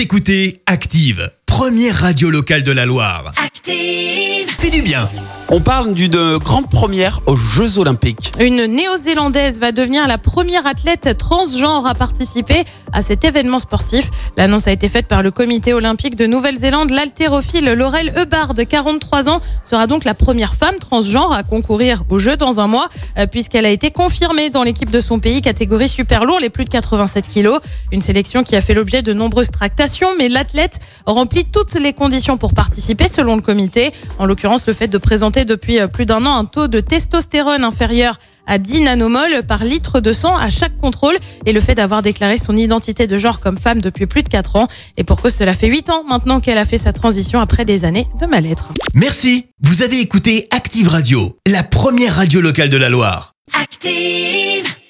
Vous écoutez Active, première radio locale de la Loire. Active. Fais du bien. On parle d'une grande première aux Jeux Olympiques. Une néo-zélandaise va devenir la première athlète transgenre à participer à cet événement sportif. L'annonce a été faite par le comité olympique de Nouvelle-Zélande. L'haltérophile Laurel Eubard, de 43 ans, sera donc la première femme transgenre à concourir aux Jeux dans un mois, euh, puisqu'elle a été confirmée dans l'équipe de son pays, catégorie super lourd, les plus de 87 kilos. Une sélection qui a fait l'objet de nombreuses tractations, mais l'athlète remplit toutes les conditions pour participer selon le comité. En l'occurrence, le fait de présenter depuis euh, plus d'un an un taux de testostérone inférieur à 10 nanomoles par litre de sang à chaque contrôle et le fait d'avoir déclaré son identité de genre comme femme depuis plus de 4 ans. Et pour cause, cela fait 8 ans maintenant qu'elle a fait sa transition après des années de mal-être. Merci. Vous avez écouté Active Radio, la première radio locale de la Loire. Active.